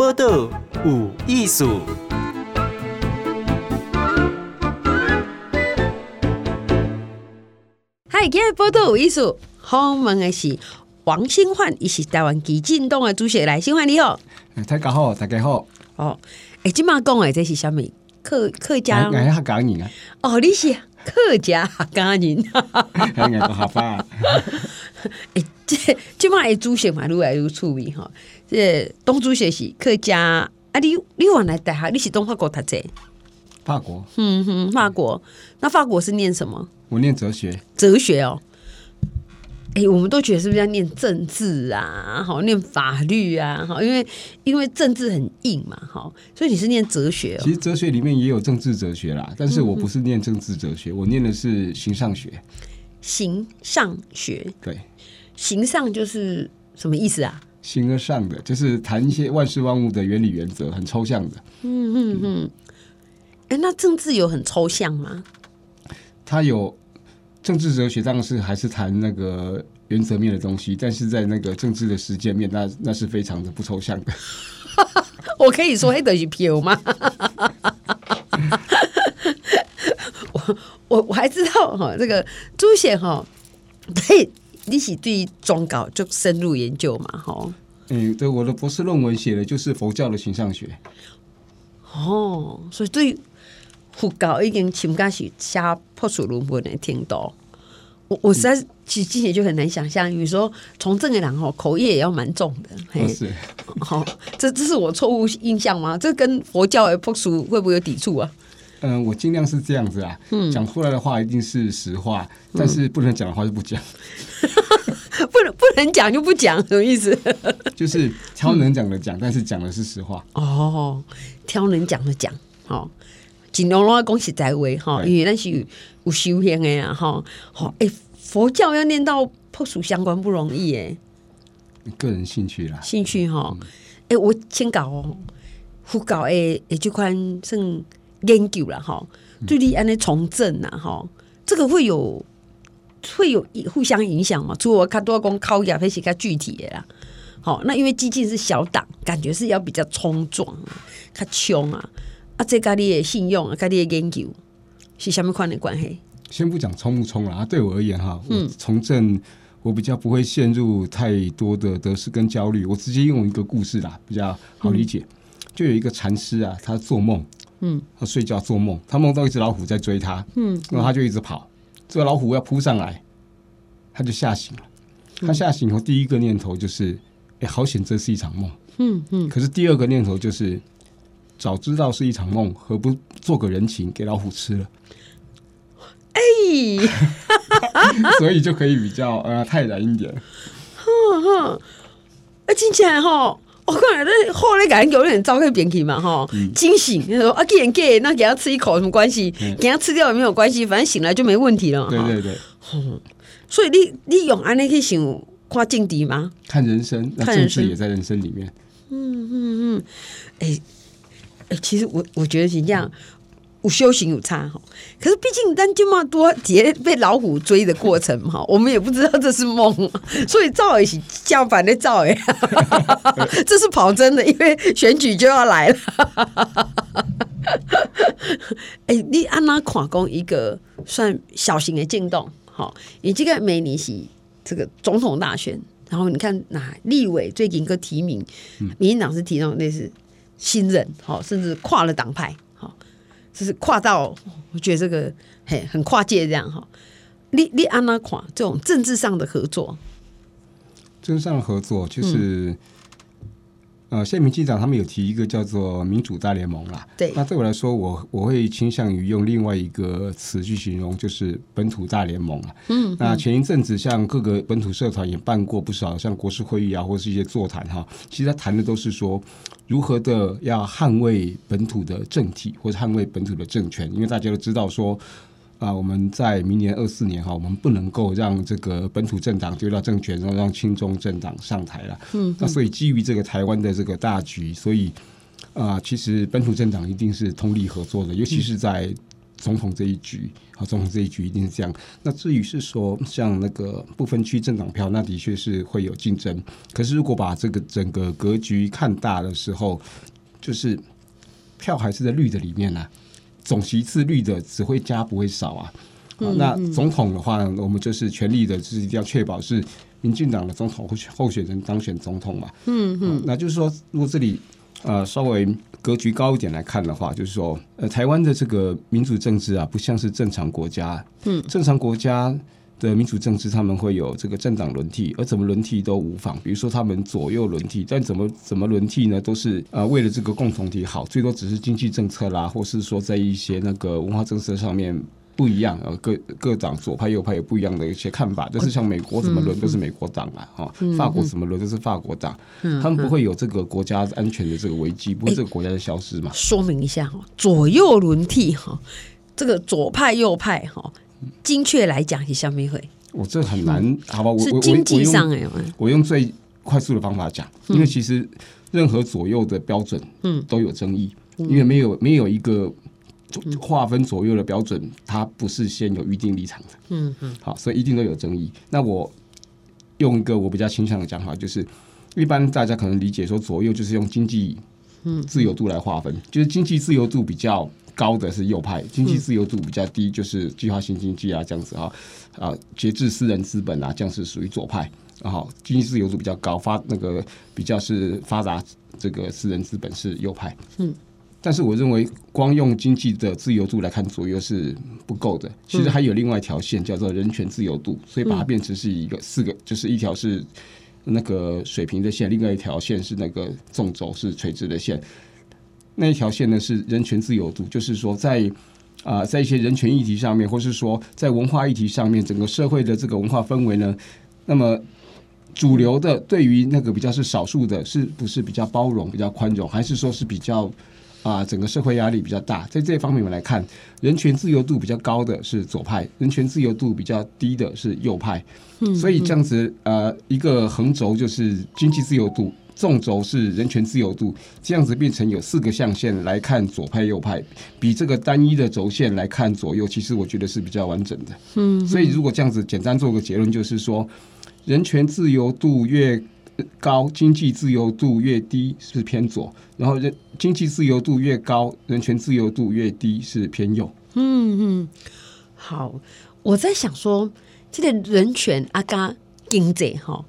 报道有艺术。嗨，今日报道有艺术，访问的是王新焕，伊是台湾基进党的主席。来，新焕你好。大家好，大家好。哦，哎，今麦讲的这是什么？客客家？哎，客家人啊。哦，你是客家客家人。哎，个好吧。哎，这今麦的主席嘛，愈来愈出名哈。这董主席是客家啊，你你往来大学你是东法国读者？法国，嗯哼，法国。那法国是念什么？我念哲学。哲学哦。哎，我们都觉得是不是要念政治啊？好，念法律啊？好，因为因为政治很硬嘛，好，所以你是念哲学哦。其实哲学里面也有政治哲学啦，但是我不是念政治哲学，嗯、我念的是形上学。形上学，对，形上就是什么意思啊？形而上的，就是谈一些万事万物的原理原则，很抽象的。嗯嗯嗯。哎，那政治有很抽象吗？他有政治哲学，当然是还是谈那个原则面的东西，但是在那个政治的实践面，那那是非常的不抽象的。我可以说黑的是票吗？我我我还知道哈，这个朱显哈，对。你是对宗教就深入研究嘛？吼，嗯，对，我的博士论文写的就是佛教的形象学。哦，所以对佛教已经请开始写破除论文的听到，我我实在其实之前就很难想象，你说从政的人吼，口业也要蛮重的。嘿是，好，这这是我错误印象吗？这跟佛教的破除会不会有抵触啊？嗯，我尽量是这样子啊，嗯，讲出来的话一定是实话，但是不能讲的话就不讲。不能不能讲就不讲，什么意思？就是挑能讲的讲，但是讲的是实话。哦，挑能讲的讲，好，尽量拢讲实在话哈，因为那是有修行的呀，哈，好，哎，佛教要念到破除相关不容易哎，个人兴趣啦，兴趣哈，哎，我先搞哦，佛教诶诶，这款算研究了哈，对你安尼从政呐哈，这个会有。会有互相影响嘛？除了我看多讲靠亚非是较具体的啦。好，那因为激进是小党，感觉是要比较冲撞啊，较冲啊。啊，这家里的信用啊，家里的研究是什么款的关系？先不讲冲不冲啦，对我而言哈，嗯从政我比较不会陷入太多的得失跟焦虑。我直接用一个故事啦，比较好理解。就有一个禅师啊，他做梦，嗯，他睡觉做梦，他梦到一只老虎在追他，嗯，然后他就一直跑。这个老虎要扑上来，他就吓醒了。他吓醒后，第一个念头就是：哎，好险，这是一场梦。嗯嗯。可是第二个念头就是：早知道是一场梦，何不做个人情给老虎吃了？哎，所以就可以比较呃泰然一点。哼哼，哎，听起来哈。我看来这后来感觉有点糟糕，扁皮嘛哈，惊醒，他说啊，给人给，那给他吃一口有什么关系？嗯、给他吃掉也没有关系，反正醒来就没问题了。对对对，所以你你用安尼去想跨境敌吗？看人生，那政治也在人生里面。嗯嗯嗯，哎、欸、哎、欸，其实我我觉得是这样。有修行有差哈，可是毕竟咱这么多劫被老虎追的过程哈，我们也不知道这是梦，所以照也是叫反的照哎，这是跑真的，因为选举就要来了。哎、欸，你按哪看讲一个算小型的进动？好，你这个每年是这个总统大选，然后你看那立委最近一个提名，民进党是提到类似新人，好，甚至跨了党派。就是跨到，我觉得这个嘿很跨界这样哈。你你安娜看这种政治上的合作？政治上的合作就是，嗯、呃，现在民进党他们有提一个叫做民主大联盟啦。对。那对我来说，我我会倾向于用另外一个词去形容，就是本土大联盟啊。嗯。那前一阵子，像各个本土社团也办过不少，像国事会议啊，或是一些座谈哈。其实他谈的都是说。如何的要捍卫本土的政体，或者捍卫本土的政权？因为大家都知道说，啊、呃，我们在明年二四年哈，我们不能够让这个本土政党丢掉政权，然后让亲中政党上台了。嗯，那所以基于这个台湾的这个大局，所以啊、呃，其实本土政党一定是通力合作的，尤其是在总统这一局，啊，总统这一局一定是这样。那至于是说像那个不分区政党票，那的确是会有竞争。可是如果把这个整个格局看大的时候，就是票还是在绿的里面呢、啊，总席次率的只会加不会少啊。好，那总统的话，我们就是全力的，就是一定要确保是民进党的总统候选人当选总统嘛。嗯嗯，那就是说，如果这里呃稍微格局高一点来看的话，就是说，呃，台湾的这个民主政治啊，不像是正常国家。嗯，正常国家的民主政治，他们会有这个政党轮替，而怎么轮替都无妨。比如说，他们左右轮替，但怎么怎么轮替呢？都是呃为了这个共同体好，最多只是经济政策啦，或是说在一些那个文化政策上面。不一样，呃，各各党左派右派有不一样的一些看法，就是像美国怎么轮都是美国党啊，哈、嗯，法国怎么轮都是法国党，嗯，他们不会有这个国家安全的这个危机，不会这个国家的消失嘛？说明一下哈，左右轮替哈，这个左派右派哈，精确来讲是什么会？我这很难，嗯、好吧？我是经济上哎，我用最快速的方法讲，因为其实任何左右的标准，嗯，都有争议，因为没有没有一个。划分左右的标准，它不是先有预定立场的。嗯嗯，好，所以一定都有争议。那我用一个我比较倾向的讲法，就是一般大家可能理解说左右就是用经济自由度来划分，就是经济自由度比较高的是右派，经济自由度比较低就是计划性经济啊这样子啊啊节制私人资本啊这样是属于左派。然后经济自由度比较高发那个比较是发达这个私人资本是右派。嗯。但是我认为，光用经济的自由度来看左右是不够的。其实还有另外一条线叫做人权自由度，所以把它变成是一个四个，就是一条是那个水平的线，另外一条线是那个纵轴是垂直的线。那一条线呢是人权自由度，就是说在啊在一些人权议题上面，或是说在文化议题上面，整个社会的这个文化氛围呢，那么主流的对于那个比较是少数的，是不是比较包容、比较宽容，还是说是比较？啊，整个社会压力比较大，在这方面我们来看，人权自由度比较高的是左派，人权自由度比较低的是右派。嗯，所以这样子，呃，一个横轴就是经济自由度，纵轴是人权自由度，这样子变成有四个象限来看左派右派，比这个单一的轴线来看左右，其实我觉得是比较完整的。嗯，所以如果这样子简单做个结论，就是说，人权自由度越高，经济自由度越低是偏左，然后人经济自由度越高，人权自由度越低是偏右。嗯嗯，好，我在想说，这个人权啊，嘎经济哈，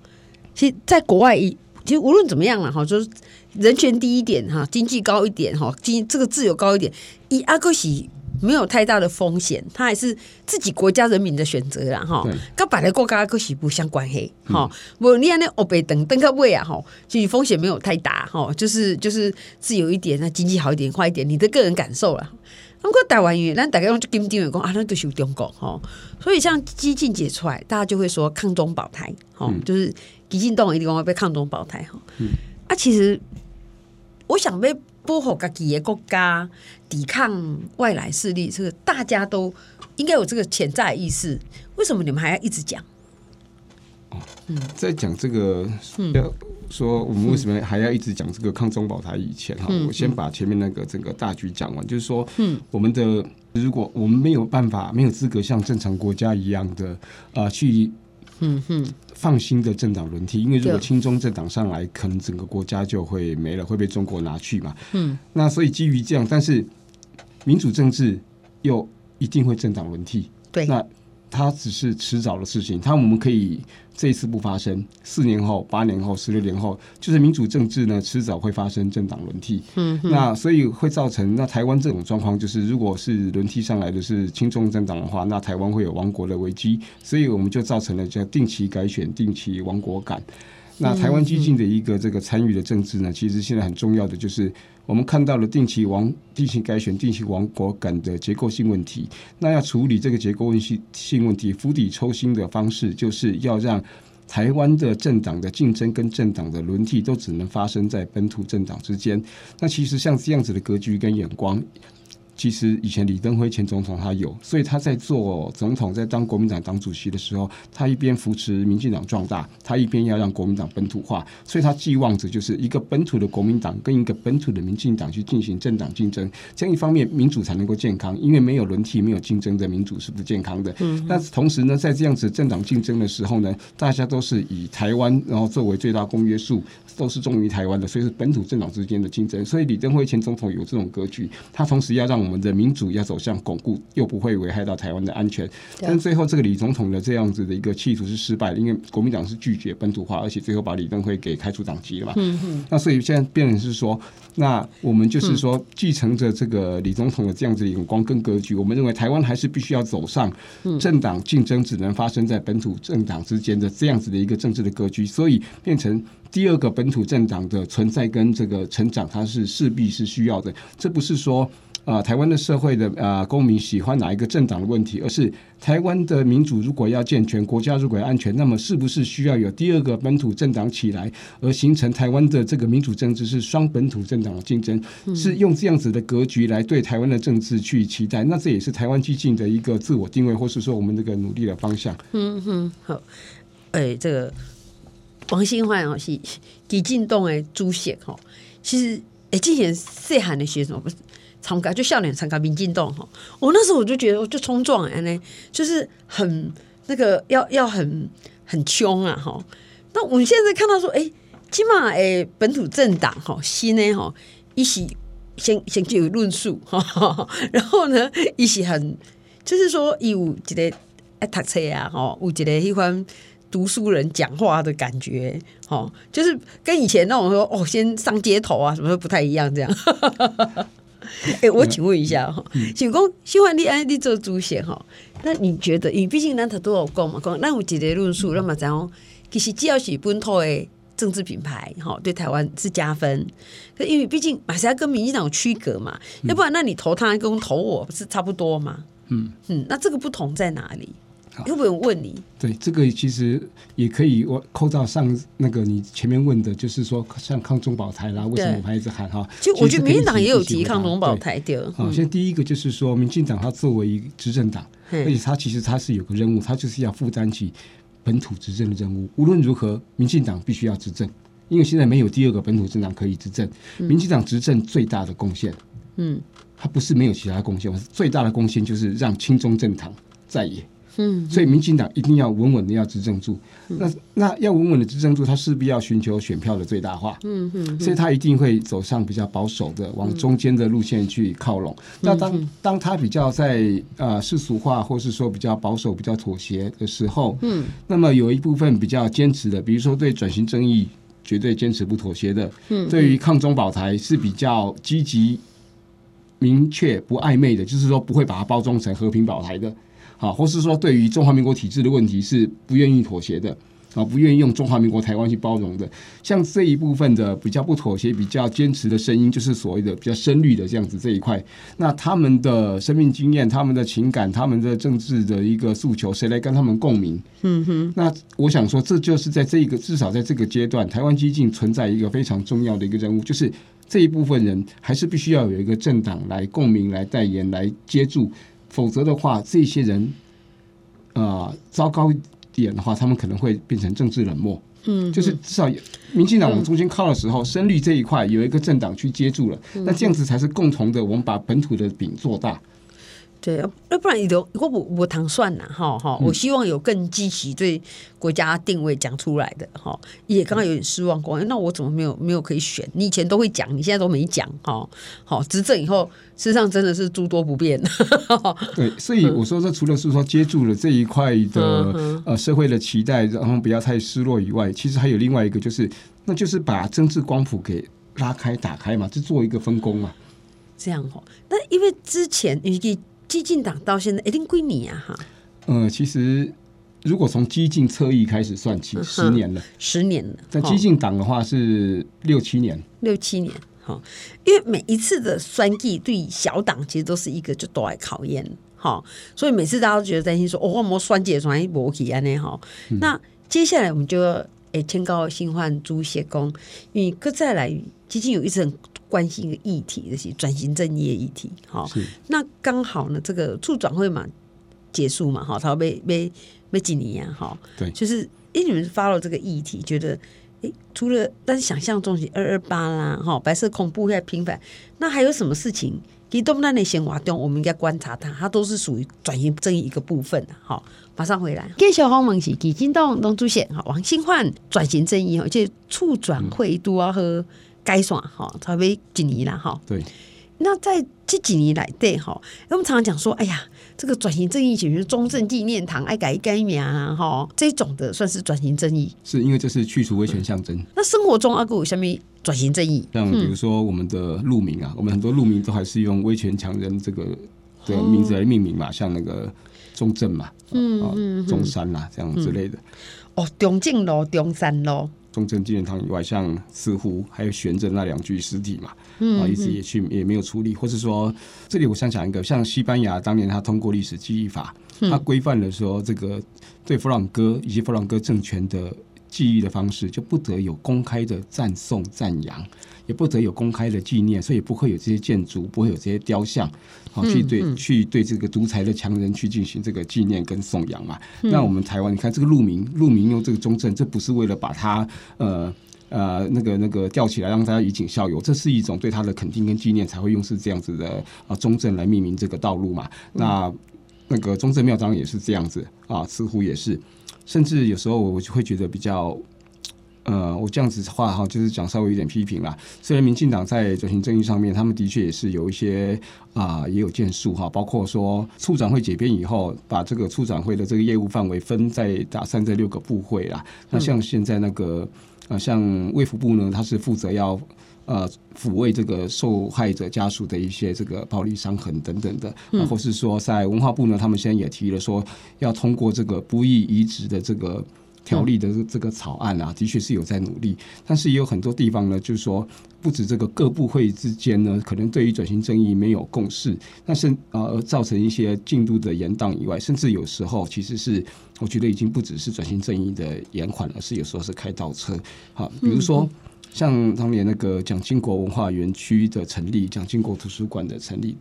其实在国外一，其实无论怎么样了哈，就是人权低一点哈，经济高一点哈，经这个自由高一点，以阿哥喜。没有太大的风险，他还是自己国家人民的选择啦，哈。跟别的国家可是不相关嘿，哈。我你看那欧北等等个位啊，哈，其实风险没有太大，哈，就是就是自由一点，那经济好一点，坏一点，你的个人感受啦。如果台湾语，那大家用金定员讲啊，那都是中国，哈。所以像激进解出来，大家就会说抗中保台，哈，就是基进动一定会被抗中保台，哈。啊，其实我想被。保护自己的国家，抵抗外来势力，这个大家都应该有这个潜在意识。为什么你们还要一直讲？哦，在讲这个，要说我们为什么还要一直讲这个抗中保台以前哈，嗯、我先把前面那个整个大局讲完，就是说，嗯，我们的如果我们没有办法，没有资格像正常国家一样的啊、呃、去。嗯哼，放心的政党轮替，因为如果亲中政党上来，可能整个国家就会没了，会被中国拿去嘛。嗯，那所以基于这样，但是民主政治又一定会政党轮替。对，那。它只是迟早的事情，它我们可以这一次不发生，四年后、八年后、十六年后，就是民主政治呢，迟早会发生政党轮替。嗯，那所以会造成那台湾这种状况，就是如果是轮替上来的是亲中政党的话，那台湾会有亡国的危机，所以我们就造成了叫定期改选、定期亡国感。那台湾激进的一个这个参与的政治呢，其实现在很重要的就是我们看到了定期亡、定期改选、定期亡国感的结构性问题。那要处理这个结构问性性问题，釜底抽薪的方式，就是要让台湾的政党的竞争跟政党的轮替都只能发生在本土政党之间。那其实像这样子的格局跟眼光。其实以前李登辉前总统他有，所以他在做总统，在当国民党党主席的时候，他一边扶持民进党壮大，他一边要让国民党本土化，所以他寄望着就是一个本土的国民党跟一个本土的民进党去进行政党竞争，这样一方面民主才能够健康，因为没有轮替、没有竞争的民主是不健康的。嗯，那同时呢，在这样子政党竞争的时候呢，大家都是以台湾然后作为最大公约数，都是忠于台湾的，所以是本土政党之间的竞争。所以李登辉前总统有这种格局，他同时要让我们的民主要走向巩固，又不会危害到台湾的安全。但最后这个李总统的这样子的一个企图是失败的，因为国民党是拒绝本土化，而且最后把李登辉给开除党籍了嘛。嗯嗯。那所以现在变成是说，那我们就是说继承着这个李总统的这样子的眼光跟格局，我们认为台湾还是必须要走上政党竞争只能发生在本土政党之间的这样子的一个政治的格局，所以变成。第二个本土政党的存在跟这个成长，它是势必是需要的。这不是说啊、呃，台湾的社会的啊、呃、公民喜欢哪一个政党的问题，而是台湾的民主如果要健全，国家如果要安全，那么是不是需要有第二个本土政党起来，而形成台湾的这个民主政治是双本土政党的竞争，是用这样子的格局来对台湾的政治去期待。那这也是台湾激进的一个自我定位，或是说我们这个努力的方向。嗯哼，好，哎，这个。王新焕哦，是基进党的主席吼。其实，哎，之前细汉的时候不是参加，就笑脸参加民进党吼。我那时候我就觉得，我就冲撞哎呢，就是很那个要要很很凶啊哈。那我们现在看到说，哎，起码哎本土政党哈，新的哈，一起先先就有论述哈，然后呢，一起很就是说有一个爱读册啊哈，有一个喜欢。读书人讲话的感觉，哦，就是跟以前那种说哦，先上街头啊，什么都不太一样，这样。哎、欸，我请问一下哈，请公希望你安利做主席哈，那你觉得，因为毕竟咱头都有讲嘛，讲那有几个论述，那么怎样？其实只要是本土的政治品牌，哈，对台湾是加分。可因为毕竟马是要跟民进党有区隔嘛，要不然那你投他跟投我不是差不多嘛？嗯嗯，那这个不同在哪里？有没有问你？对，这个其实也可以我扣到上那个你前面问的，就是说像抗中保台啦，为什么我还一直喊哈？就我觉得民进党也有提抗中保台的。好，现在第一个就是说，民进党它作为一个执政党，而且它其实它是有个任务，它就是要负担起本土执政的任务。无论如何，民进党必须要执政，因为现在没有第二个本土政党可以执政。民进党执政最大的贡献，嗯，它不是没有其他贡献，最大的贡献就是让亲中政堂在野。嗯，所以民进党一定要稳稳的要执政住，嗯、那那要稳稳的执政住，他势必要寻求选票的最大化。嗯嗯，所以他一定会走上比较保守的，往中间的路线去靠拢。嗯、那当当他比较在呃世俗化，或是说比较保守、比较妥协的时候，嗯，那么有一部分比较坚持的，比如说对转型正义绝对坚持不妥协的，嗯，对于抗中保台是比较积极、明确、不暧昧的，就是说不会把它包装成和平保台的。啊，或是说对于中华民国体制的问题是不愿意妥协的，啊，不愿意用中华民国台湾去包容的，像这一部分的比较不妥协、比较坚持的声音，就是所谓的比较深绿的这样子这一块。那他们的生命经验、他们的情感、他们的政治的一个诉求，谁来跟他们共鸣？嗯哼。那我想说，这就是在这一个至少在这个阶段，台湾激进存在一个非常重要的一个任务，就是这一部分人还是必须要有一个政党来共鸣、来代言、来接住。否则的话，这些人，呃，糟糕一点的话，他们可能会变成政治冷漠。嗯，就是至少民进党往中间靠的时候，深绿这一块有一个政党去接住了，那这样子才是共同的，我们把本土的饼做大。对，要不然你都我不我糖算了哈哈，我希望有更积极对国家定位讲出来的哈，也刚刚有点失望过，那我怎么没有没有可以选？你以前都会讲，你现在都没讲哈。好，执政以后，事实上真的是诸多不便。对，所以我说这除了是说接住了这一块的呃社会的期待，然后不要太失落以外，其实还有另外一个就是，那就是把政治光谱给拉开打开嘛，就做一个分工嘛。这样哈，那因为之前你。基进党到现在一定归你啊！哈，嗯，其实如果从激进侧翼开始算起，十年了，十年了。在激进党的话是六七年，六七年。哈，因为每一次的选举对小党其实都是一个就多来考验，哈，所以每次大家都觉得担心说，哦，我们选举选不起安呢，哈。那接下来我们就要诶，天高新换朱协公，因为搁再来，基金有一直很关心一个议题，就是转型正义的议题。好，那刚好呢，这个促转会嘛结束嘛，哈，他被被被几年啊，哈，对，就是因为你们发了这个议题，觉得。诶，除了但是想象中是二二八啦，哈，白色恐怖在频繁，那还有什么事情？其实东南那些活动，我们应该观察它，它都是属于转型正义一个部分的。好，马上回来。继续访问是基金党党主席哈王新焕，转型正义哈，即促转会都要和改选哈，差不多几年了哈。对。那在这几年来，对哈，我们常常讲说，哎呀。这个转型正义，简直中正纪念堂爱改一改名啊，哈，这种的算是转型正义，是因为这是去除威权象征。那生活中阿哥有什么转型正义？像比如说我们的路名啊，嗯、我们很多路名都还是用威权强人这个的名字来命名嘛，哦、像那个中正嘛，嗯，中山啊这样之类的。哦，中正路、中山路。中正纪念堂以外，像似乎还有悬着那两具尸体嘛，啊，一直也去也没有处理，或是说，这里我想讲一个，像西班牙当年他通过历史记忆法，他规范了说这个对弗朗哥以及弗朗哥政权的记忆的方式，就不得有公开的赞颂赞扬。也不得有公开的纪念，所以不会有这些建筑，不会有这些雕像，好去对、嗯嗯、去对这个独裁的强人去进行这个纪念跟颂扬嘛。嗯、那我们台湾，你看这个路名，路名用这个中正，这不是为了把它呃呃那个那个吊起来让大家以儆效尤，这是一种对他的肯定跟纪念才会用是这样子的啊中正来命名这个道路嘛。那那个中正庙当然也是这样子啊，似乎也是，甚至有时候我就会觉得比较。呃，我这样子的话哈，就是讲稍微有点批评啦。虽然民进党在转型正义上面，他们的确也是有一些啊、呃，也有建树哈，包括说处长会解编以后，把这个处长会的这个业务范围分在打散这六个部会啦。那像现在那个呃，像卫福部呢，他是负责要呃抚慰这个受害者家属的一些这个暴力伤痕等等的，然后是说在文化部呢，他们现在也提了说要通过这个不易移植的这个。条例的这个草案啊，的确是有在努力，但是也有很多地方呢，就是说，不止这个各部会之间呢，可能对于转型正义没有共识，但是呃，造成一些进度的延宕以外，甚至有时候其实是，我觉得已经不只是转型正义的延缓，而是有时候是开倒车。好，比如说像当年那个蒋经国文化园区的成立，蒋经国图书馆的成立。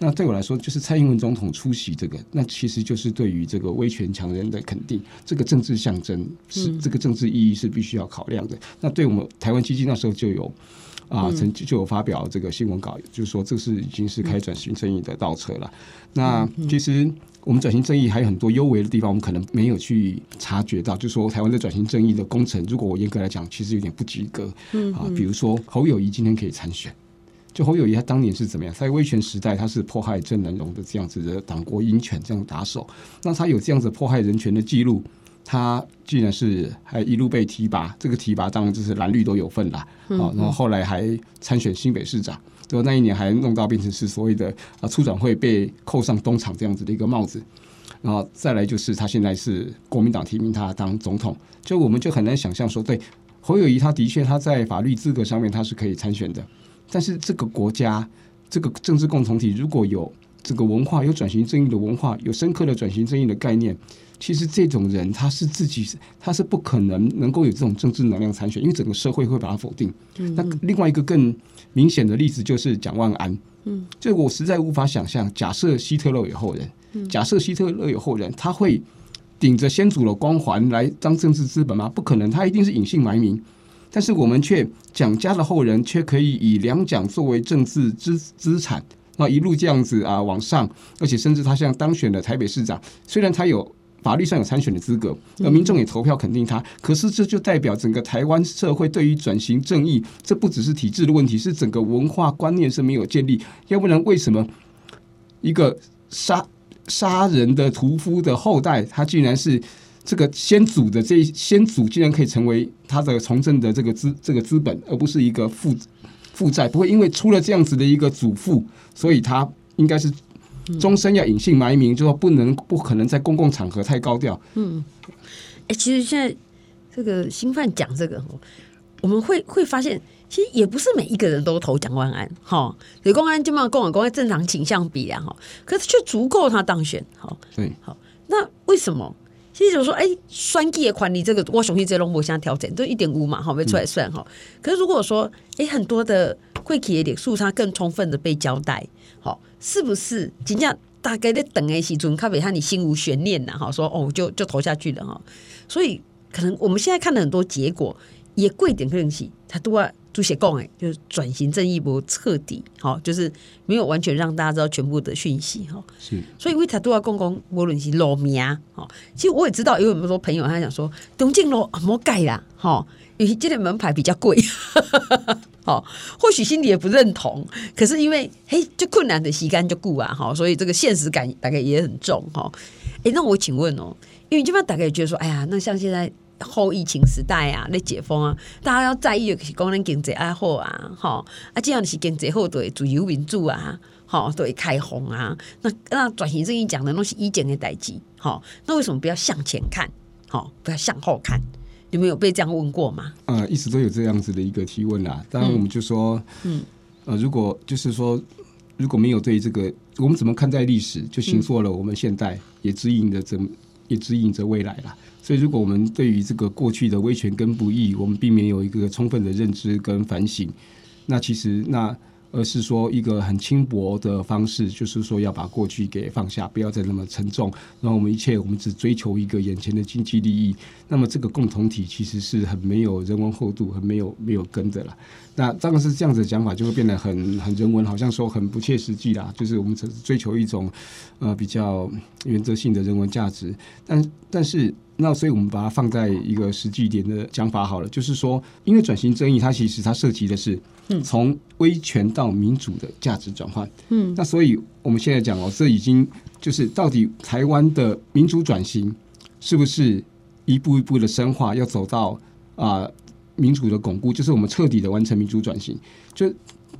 那对我来说，就是蔡英文总统出席这个，那其实就是对于这个威权强人的肯定，这个政治象征是这个政治意义是必须要考量的。那对我们台湾基金那时候就有啊，曾经就有发表这个新闻稿，就是说这是已经是开转型正义的倒车了。那其实我们转型正义还有很多优微的地方，我们可能没有去察觉到，就是说台湾的转型正义的工程，如果我严格来讲，其实有点不及格啊。比如说侯友谊今天可以参选。就侯友谊他当年是怎么样？在威权时代，他是迫害郑南榕的这样子的党国鹰犬这样打手。那他有这样子迫害人权的记录，他既然是还一路被提拔。这个提拔当然就是蓝绿都有份啦。啊，然后后来还参选新北市长，就那一年还弄到变成是所谓的啊促转会被扣上东厂这样子的一个帽子。然后再来就是他现在是国民党提名他当总统，就我们就很难想象说，对侯友谊他的确他在法律资格上面他是可以参选的。但是这个国家，这个政治共同体，如果有这个文化，有转型正义的文化，有深刻的转型正义的概念，其实这种人他是自己，他是不可能能够有这种政治能量参选，因为整个社会会把他否定。那另外一个更明显的例子就是蒋万安。嗯，这我实在无法想象，假设希特勒有后人，假设希特勒有后人，他会顶着先祖的光环来当政治资本吗？不可能，他一定是隐姓埋名。但是我们却蒋家的后人却可以以两蒋作为政治资资产，那一路这样子啊往上，而且甚至他现在当选了台北市长，虽然他有法律上有参选的资格，而民众也投票肯定他，可是这就代表整个台湾社会对于转型正义，这不只是体制的问题，是整个文化观念是没有建立。要不然为什么一个杀杀人的屠夫的后代，他竟然是？这个先祖的这先祖竟然可以成为他的从政的这个资这个资本，而不是一个负负债，不会因为出了这样子的一个祖父，所以他应该是终身要隐姓埋名，就说不能不可能在公共场合太高调。嗯，哎，其实现在这个新犯讲这个，我们会会发现，其实也不是每一个人都投蒋万安哈，李公安就嘛跟我公安正常倾向比啊哈，可是却足够他当选。好，对，好，那为什么？其实就说，哎、欸，选举的款，你这个，我相信这拢无啥调整，都一点五嘛，好，没出来算哈。嗯、可是如果说，哎、欸，很多的过去的历史，它更充分的被交代，好，是不是？真正大概在等的时阵，咖啡他你心无悬念呐，哈，说哦，就就投下去了哈。所以可能我们现在看的很多结果，也贵点可能是他都要。书写共哎，就是转型正义不彻底，好，就是没有完全让大家知道全部的讯息哈。是，所以为他都要公公无论是路名哈，其实我也知道，有很多朋友他想说东京路啊，莫改啦，哈，因为这个门牌比较贵，好，或许心里也不认同，可是因为嘿，就困难的时间就顾啊，哈，所以这个现实感大概也很重哈。哎，那我请问哦，因为这边大概也觉得说，哎呀，那像现在。后疫情时代啊，那解封啊，大家要在意的是讲咱经济爱好啊，吼。啊，这样是经济好，对自由民主啊，吼对开放啊，那那转型正义讲的都是以前的代志，吼，那为什么不要向前看，吼，不要向后看？有没有被这样问过吗？呃，一直都有这样子的一个提问啦。当然，我们就说，嗯，呃，如果就是说，如果没有对这个，我们怎么看待历史，就形塑了我们现在，也指引着怎，也指引着未来了。所以，如果我们对于这个过去的威权跟不义，我们避免有一个充分的认知跟反省，那其实那。而是说一个很轻薄的方式，就是说要把过去给放下，不要再那么沉重。然后我们一切，我们只追求一个眼前的经济利益。那么这个共同体其实是很没有人文厚度，很没有没有根的了。那当然是这样子的讲法，就会变得很很人文，好像说很不切实际啦。就是我们只追求一种呃比较原则性的人文价值。但但是那所以我们把它放在一个实际一点的讲法好了，就是说，因为转型正义它其实它涉及的是。从威权到民主的价值转换，嗯，那所以我们现在讲哦，这已经就是到底台湾的民主转型是不是一步一步的深化，要走到啊、呃、民主的巩固，就是我们彻底的完成民主转型，就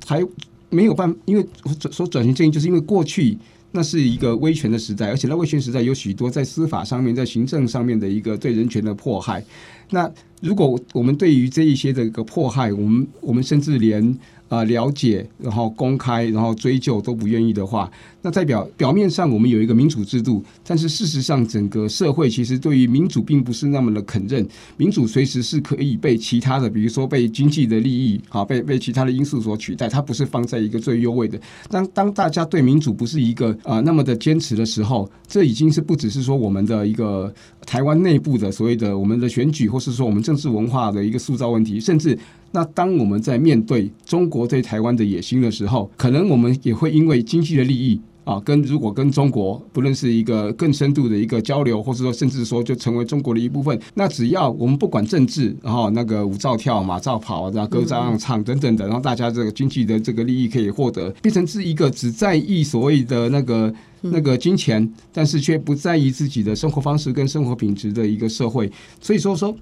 还没有办，因为说转型正义，就是因为过去那是一个威权的时代，而且那威权时代有许多在司法上面、在行政上面的一个对人权的迫害，那。如果我们对于这一些的一个迫害，我们我们甚至连啊了解，然后公开，然后追究都不愿意的话，那代表表面上我们有一个民主制度，但是事实上整个社会其实对于民主并不是那么的肯认。民主随时是可以被其他的，比如说被经济的利益啊，被被其他的因素所取代，它不是放在一个最优位的。当当大家对民主不是一个啊那么的坚持的时候，这已经是不只是说我们的一个台湾内部的所谓的我们的选举，或是说我们。政治文化的一个塑造问题，甚至那当我们在面对中国对台湾的野心的时候，可能我们也会因为经济的利益啊，跟如果跟中国不论是一个更深度的一个交流，或者说甚至说就成为中国的一部分，那只要我们不管政治，然后那个舞照跳、马照跑，然后歌照样唱等等的，然后大家这个经济的这个利益可以获得，变成是一个只在意所谓的那个。那个金钱，但是却不在意自己的生活方式跟生活品质的一个社会，所以说说，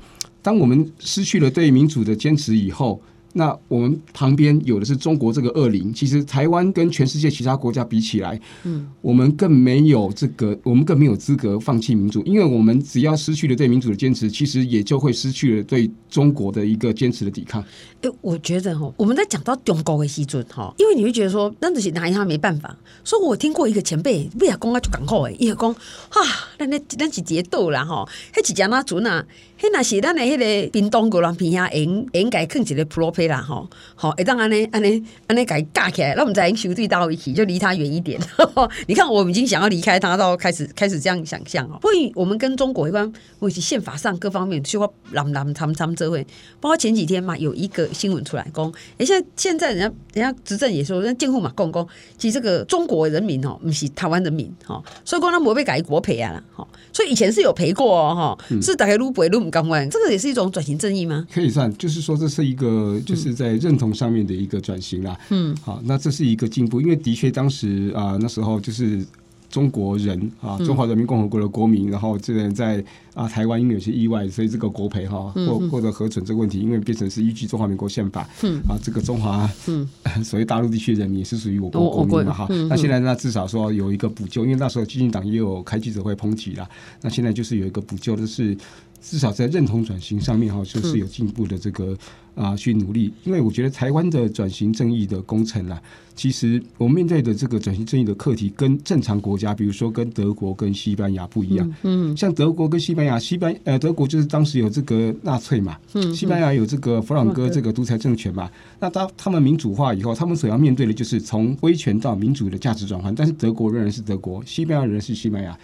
当我们失去了对民主的坚持以后。那我们旁边有的是中国这个恶灵，其实台湾跟全世界其他国家比起来，嗯，我们更没有这个，我们更没有资格放弃民主，因为我们只要失去了对民主的坚持，其实也就会失去了对中国的一个坚持的抵抗。哎，我觉得哈，我们在讲到中国的时阵哈，因为你会觉得说，那这些拿他没办法。所以我听过一个前辈，不要讲啊就讲好哎，伊讲哈，那那那是节奏啦哈，那几家那主那。迄那是咱的迄个冰冻高栏片啊，应应该放一个 pro 配啦吼，吼，会当安尼安尼安尼给架起来，那我们再兄弟到一起，就离他远一点。你看，我们已经想要离开他，到开始开始这样想象哦。所以，我们跟中国一般，或是宪法上各方面，就话他们他们这会，包括前几天嘛，有一个新闻出来讲，哎，现在现在人家人家执政也说，人家监护嘛讲讲，其实这个中国人民哦，不是台湾人民哈，所以讲他没被改国赔啊啦，吼，所以以前是有赔过哦哈，是大概撸赔撸。港湾这个也是一种转型正义吗？可以算，就是说这是一个就是在认同上面的一个转型啦。嗯，好，那这是一个进步，因为的确当时啊、呃、那时候就是。中国人啊，中华人民共和国的国民，嗯、然后这个在啊台湾因为有些意外，所以这个国赔哈或或者核准这个问题，因为变成是依据中华民国宪法，嗯啊，这个中华嗯 所谓大陆地区人民也是属于我国国民嘛哈。那现在那至少说有一个补救，因为那时候基进党也有开记者会抨击啦。那现在就是有一个补救，就是至少在认同转型上面哈，就是有进步的这个啊，去努力。因为我觉得台湾的转型正义的工程啦，其实我们面对的这个转型正义的课题，跟正常国家，比如说跟德国、跟西班牙不一样。嗯，像德国跟西班牙，西班呃德国就是当时有这个纳粹嘛，嗯，西班牙有这个弗朗哥这个独裁政权嘛。那当他们民主化以后，他们所要面对的就是从威权到民主的价值转换。但是德国仍然是德国，西班牙仍然是西班牙，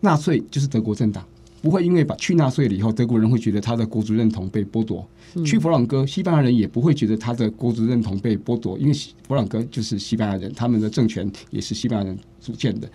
纳粹就是德国政党。不会因为把去纳粹了以后，德国人会觉得他的国族认同被剥夺。嗯、去佛朗哥，西班牙人也不会觉得他的国族认同被剥夺，因为佛朗哥就是西班牙人，他们的政权也是西班牙人组建的。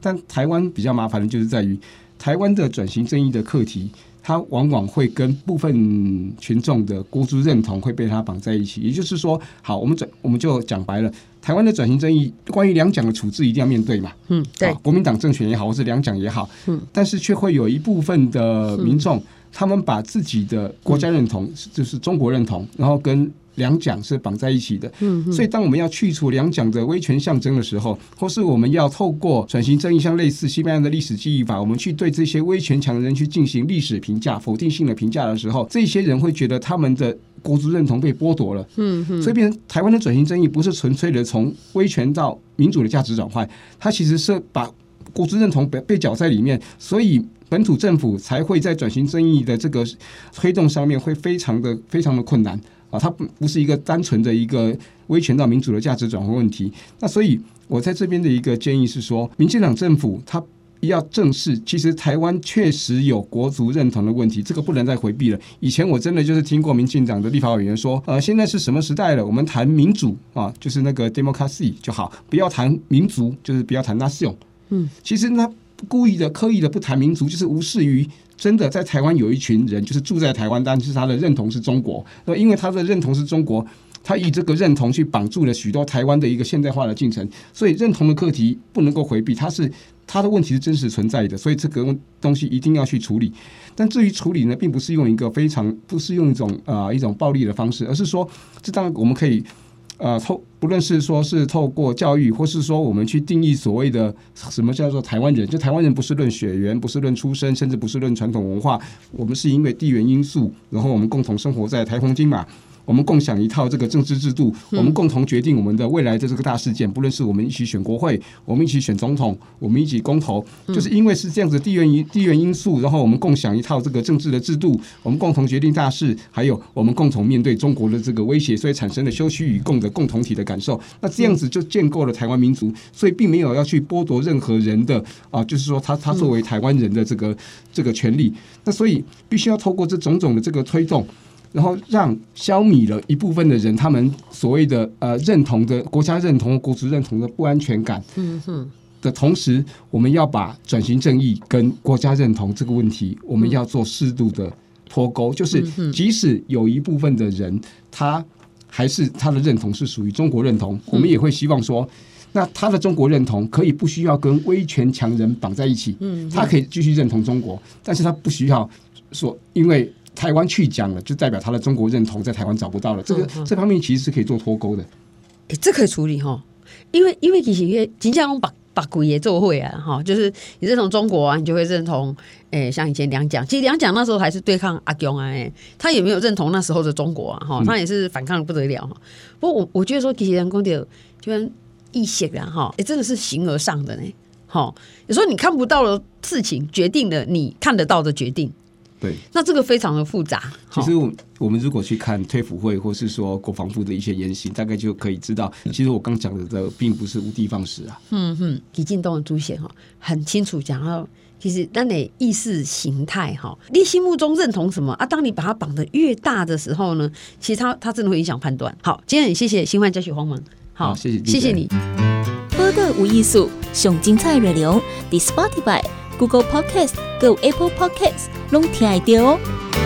但台湾比较麻烦的就是在于台湾的转型正义的课题。它往往会跟部分群众的孤注认同会被它绑在一起，也就是说，好，我们转我们就讲白了，台湾的转型正义关于两蒋的处置一定要面对嘛，嗯，对，国民党政权也好，或是两蒋也好，嗯，但是却会有一部分的民众，他们把自己的国家认同，就是中国认同，然后跟两蒋是绑在一起的，嗯，所以当我们要去除两蒋的威权象征的时候，或是我们要透过转型正义，像类似西班牙的历史记忆法，我们去对这些威权强人去进行历史评价、否定性的评价的时候，这些人会觉得他们的国族认同被剥夺了，嗯嗯，所以变成台湾的转型正义不是纯粹的从威权到民主的价值转换，它其实是把国族认同被被搅在里面，所以本土政府才会在转型正义的这个推动上面会非常的非常的困难。啊，它不不是一个单纯的一个威权到民主的价值转换问题。那所以，我在这边的一个建议是说，民进党政府它要正视，其实台湾确实有国族认同的问题，这个不能再回避了。以前我真的就是听过民进党的立法委员说，呃，现在是什么时代了？我们谈民主啊，就是那个 democracy 就好，不要谈民族，就是不要谈 nation。嗯，其实他故意的、刻意的不谈民族，就是无视于。真的在台湾有一群人，就是住在台湾，但是他的认同是中国。那因为他的认同是中国，他以这个认同去绑住了许多台湾的一个现代化的进程。所以认同的课题不能够回避，它是他的问题是真实存在的。所以这个东西一定要去处理。但至于处理呢，并不是用一个非常，不是用一种啊、一种暴力的方式，而是说，这当然我们可以。呃，透不论是说是透过教育，或是说我们去定义所谓的什么叫做台湾人，就台湾人不是论血缘，不是论出身，甚至不是论传统文化，我们是因为地缘因素，然后我们共同生活在台风金马。我们共享一套这个政治制度，我们共同决定我们的未来的这个大事件。不论是我们一起选国会，我们一起选总统，我们一起公投，就是因为是这样子地缘因地缘因素，然后我们共享一套这个政治的制度，我们共同决定大事，还有我们共同面对中国的这个威胁，所以产生了休戚与共的共同体的感受。那这样子就建构了台湾民族，所以并没有要去剥夺任何人的啊，就是说他他作为台湾人的这个这个权利。那所以必须要透过这种种的这个推动。然后让消弭了一部分的人，他们所谓的呃认同的国家认同、国族认同的不安全感。嗯哼。的同时，我们要把转型正义跟国家认同这个问题，我们要做适度的脱钩。就是即使有一部分的人，他还是他的认同是属于中国认同，我们也会希望说，那他的中国认同可以不需要跟威权强人绑在一起。嗯。他可以继续认同中国，但是他不需要说因为。台湾去讲了，就代表他的中国认同在台湾找不到了。这个这方面其实是可以做脱钩的。哎，这可以处理哈，因为因为其实金家龙把把鬼也做会啊哈，就是你认同中国啊，你就会认同诶，像以前两蒋，其实两蒋那时候还是对抗阿公啊，哎，他也没有认同那时候的中国啊哈，他也是反抗的不得了哈。不过我我觉得说，其实人工的就跟意识啊哈，哎，真的是形而上的呢。哈，有时候你看不到的事情，决定了你看得到的决定。对，那这个非常的复杂。其实我我们如果去看退辅会，或是说国防部的一些言行，大概就可以知道，其实我刚讲的这并不是无的放矢啊。嗯哼，李进东的朱显哈，很清楚讲到，其实当你意识形态哈，你心目中认同什么啊？当你把它绑得越大的时候呢，其实它它真的会影响判断。好，今天很谢谢新焕教学黄门，好，好谢谢谢谢你。播个无艺术，上精彩内容，The Spotify。Google Podcast、Go Apple Podcasts，拢听得到哦。